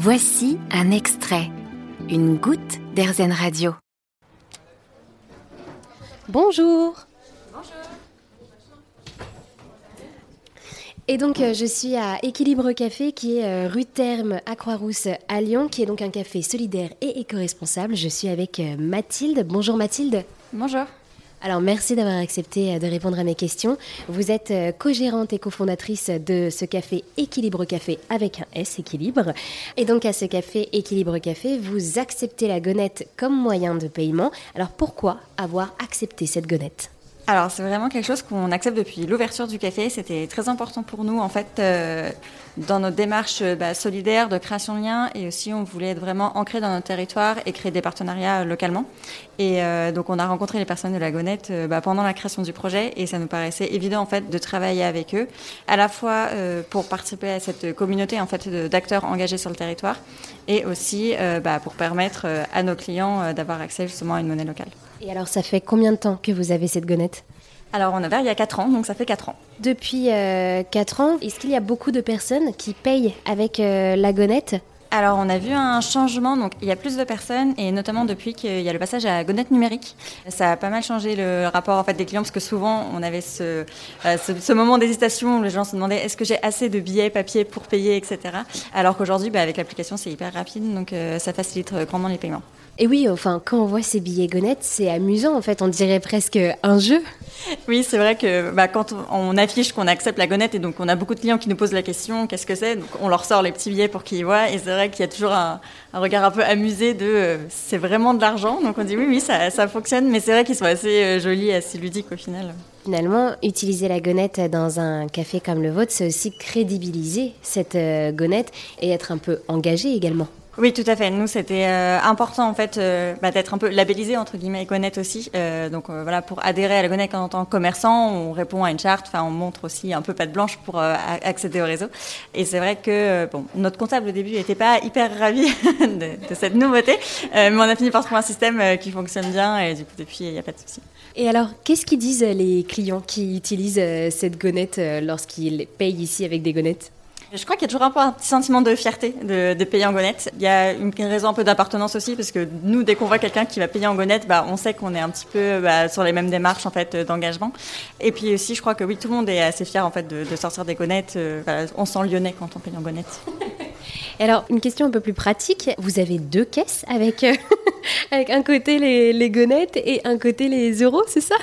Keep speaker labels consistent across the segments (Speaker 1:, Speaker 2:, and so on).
Speaker 1: Voici un extrait, une goutte d'Airzen Radio.
Speaker 2: Bonjour. Et donc, euh, je suis à Équilibre Café, qui est euh, rue Terme à Croix-Rousse à Lyon, qui est donc un café solidaire et éco-responsable. Je suis avec euh, Mathilde. Bonjour Mathilde.
Speaker 3: Bonjour.
Speaker 2: Alors, merci d'avoir accepté de répondre à mes questions. Vous êtes co-gérante et cofondatrice de ce café Équilibre Café avec un S, Équilibre. Et donc, à ce café Équilibre Café, vous acceptez la gonette comme moyen de paiement. Alors, pourquoi avoir accepté cette gonette?
Speaker 3: Alors c'est vraiment quelque chose qu'on accepte depuis l'ouverture du café. C'était très important pour nous en fait euh, dans notre démarche euh, bah, solidaire de création de liens et aussi on voulait être vraiment ancré dans notre territoire et créer des partenariats localement. Et euh, donc on a rencontré les personnes de la Gonette bah, pendant la création du projet et ça nous paraissait évident en fait de travailler avec eux, à la fois pour participer à cette communauté en fait d'acteurs engagés sur le territoire et aussi bah, pour permettre à nos clients d'avoir accès justement à une monnaie locale.
Speaker 2: Et alors, ça fait combien de temps que vous avez cette gonette?
Speaker 3: Alors, on a ouvert il y a 4 ans, donc ça fait 4 ans.
Speaker 2: Depuis 4 euh, ans, est-ce qu'il y a beaucoup de personnes qui payent avec euh, la gonette?
Speaker 3: Alors, on a vu un changement. Donc, il y a plus de personnes, et notamment depuis qu'il y a le passage à gonette numérique. Ça a pas mal changé le rapport en fait des clients, parce que souvent, on avait ce, euh, ce, moment d'hésitation où les gens se demandaient est-ce que j'ai assez de billets papier pour payer, etc. Alors qu'aujourd'hui, bah, avec l'application, c'est hyper rapide, donc ça facilite grandement les paiements.
Speaker 2: Et oui, enfin, quand on voit ces billets gonettes, c'est amusant en fait, on dirait presque un jeu.
Speaker 3: Oui, c'est vrai que bah, quand on affiche qu'on accepte la gonette, et donc on a beaucoup de clients qui nous posent la question qu'est-ce que c'est? Donc on leur sort les petits billets pour qu'ils voient, et c'est vrai qu'il y a toujours un, regard un peu amusé de euh, c'est vraiment de l'argent. Donc on dit oui, oui, ça, fonctionne, mais c'est vrai qu'ils sont assez euh, jolis, assez ludiques au final.
Speaker 2: Finalement, utiliser la gonette dans un café comme le vôtre, c'est aussi crédibiliser cette euh, gonette et être un peu engagé également.
Speaker 3: Oui, tout à fait. Nous, c'était euh, important en fait euh, bah, d'être un peu labellisé entre guillemets Gonette aussi. Euh, donc voilà, pour adhérer à la Gonette en tant que commerçant, on répond à une charte. Enfin, on montre aussi un peu patte blanche pour accéder au réseau. Et c'est vrai que bon, notre comptable au début n'était pas hyper ravi de, cette nouveauté, mais on a fini par trouver un système qui fonctionne bien et du coup depuis il n'y a pas de souci.
Speaker 2: Et alors, qu'est-ce qu'ils disent les clients qui utilisent cette gonette lorsqu'ils payent ici avec des gonnettes
Speaker 3: je crois qu'il y a toujours un petit sentiment de fierté de, de payer en gonette. Il y a une raison un peu d'appartenance aussi, parce que nous, dès qu'on voit quelqu'un qui va payer en gonette, bah, on sait qu'on est un petit peu bah, sur les mêmes démarches en fait d'engagement. Et puis aussi, je crois que oui, tout le monde est assez fier en fait de, sortir des gonnettes. Euh, on sent lyonnais quand on paye en gonette.
Speaker 2: alors, une question un peu plus pratique. Vous avez deux caisses avec, euh, avec un côté les gonnettes et un côté les euros, c'est ça?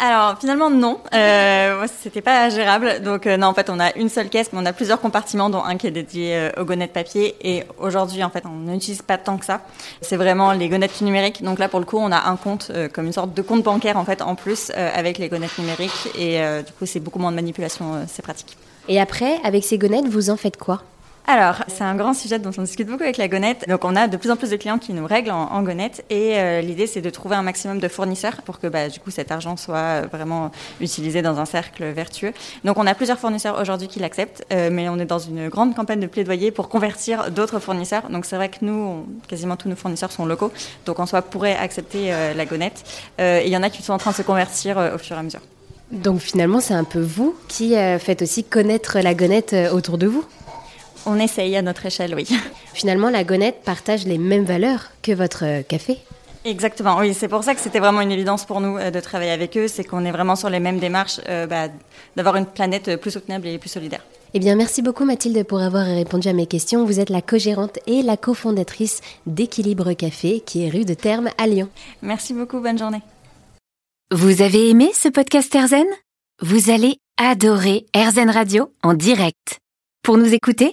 Speaker 3: Alors finalement non, euh, c'était pas gérable. Donc euh, non, en fait on a une seule caisse, mais on a plusieurs compartiments, dont un qui est dédié euh, aux gonnettes papier. Et aujourd'hui en fait on n'utilise pas tant que ça. C'est vraiment les gonnettes numériques. Donc là pour le coup on a un compte euh, comme une sorte de compte bancaire en fait en plus avec les gonnettes numériques. Et du coup c'est beaucoup moins de manipulation, c'est pratique.
Speaker 2: Et après avec ces gonnettes vous en faites quoi?
Speaker 3: Alors, c'est un grand sujet dont on discute beaucoup avec la gonette. Donc, on a de plus en plus de clients qui nous règlent en, en gonette. Et euh, l'idée, c'est de trouver un maximum de fournisseurs pour que, bah, du coup, cet argent soit vraiment utilisé dans un cercle vertueux. Donc, on a plusieurs fournisseurs aujourd'hui qui l'acceptent, euh, mais on est dans une grande campagne de plaidoyer pour convertir d'autres fournisseurs. Donc, c'est vrai que nous, quasiment tous nos fournisseurs sont locaux. Donc, en soi, pourrait accepter euh, la gonette. et il y en a qui sont en train de se convertir au fur et à mesure.
Speaker 2: Donc, finalement, c'est un peu vous qui faites aussi connaître la gonette autour de vous?
Speaker 3: On essaye à notre échelle, oui.
Speaker 2: Finalement, la gonette partage les mêmes valeurs que votre euh, café
Speaker 3: Exactement, oui, c'est pour ça que c'était vraiment une évidence pour nous euh, de travailler avec eux, c'est qu'on est vraiment sur les mêmes démarches euh, bah, d'avoir une planète plus soutenable et plus solidaire.
Speaker 2: Eh bien, merci beaucoup Mathilde pour avoir répondu à mes questions. Vous êtes la co-gérante et la cofondatrice d'Équilibre Café, qui est rue de Terme à Lyon.
Speaker 3: Merci beaucoup, bonne journée.
Speaker 1: Vous avez aimé ce podcast Erzen Vous allez adorer Erzen Radio en direct. Pour nous écouter,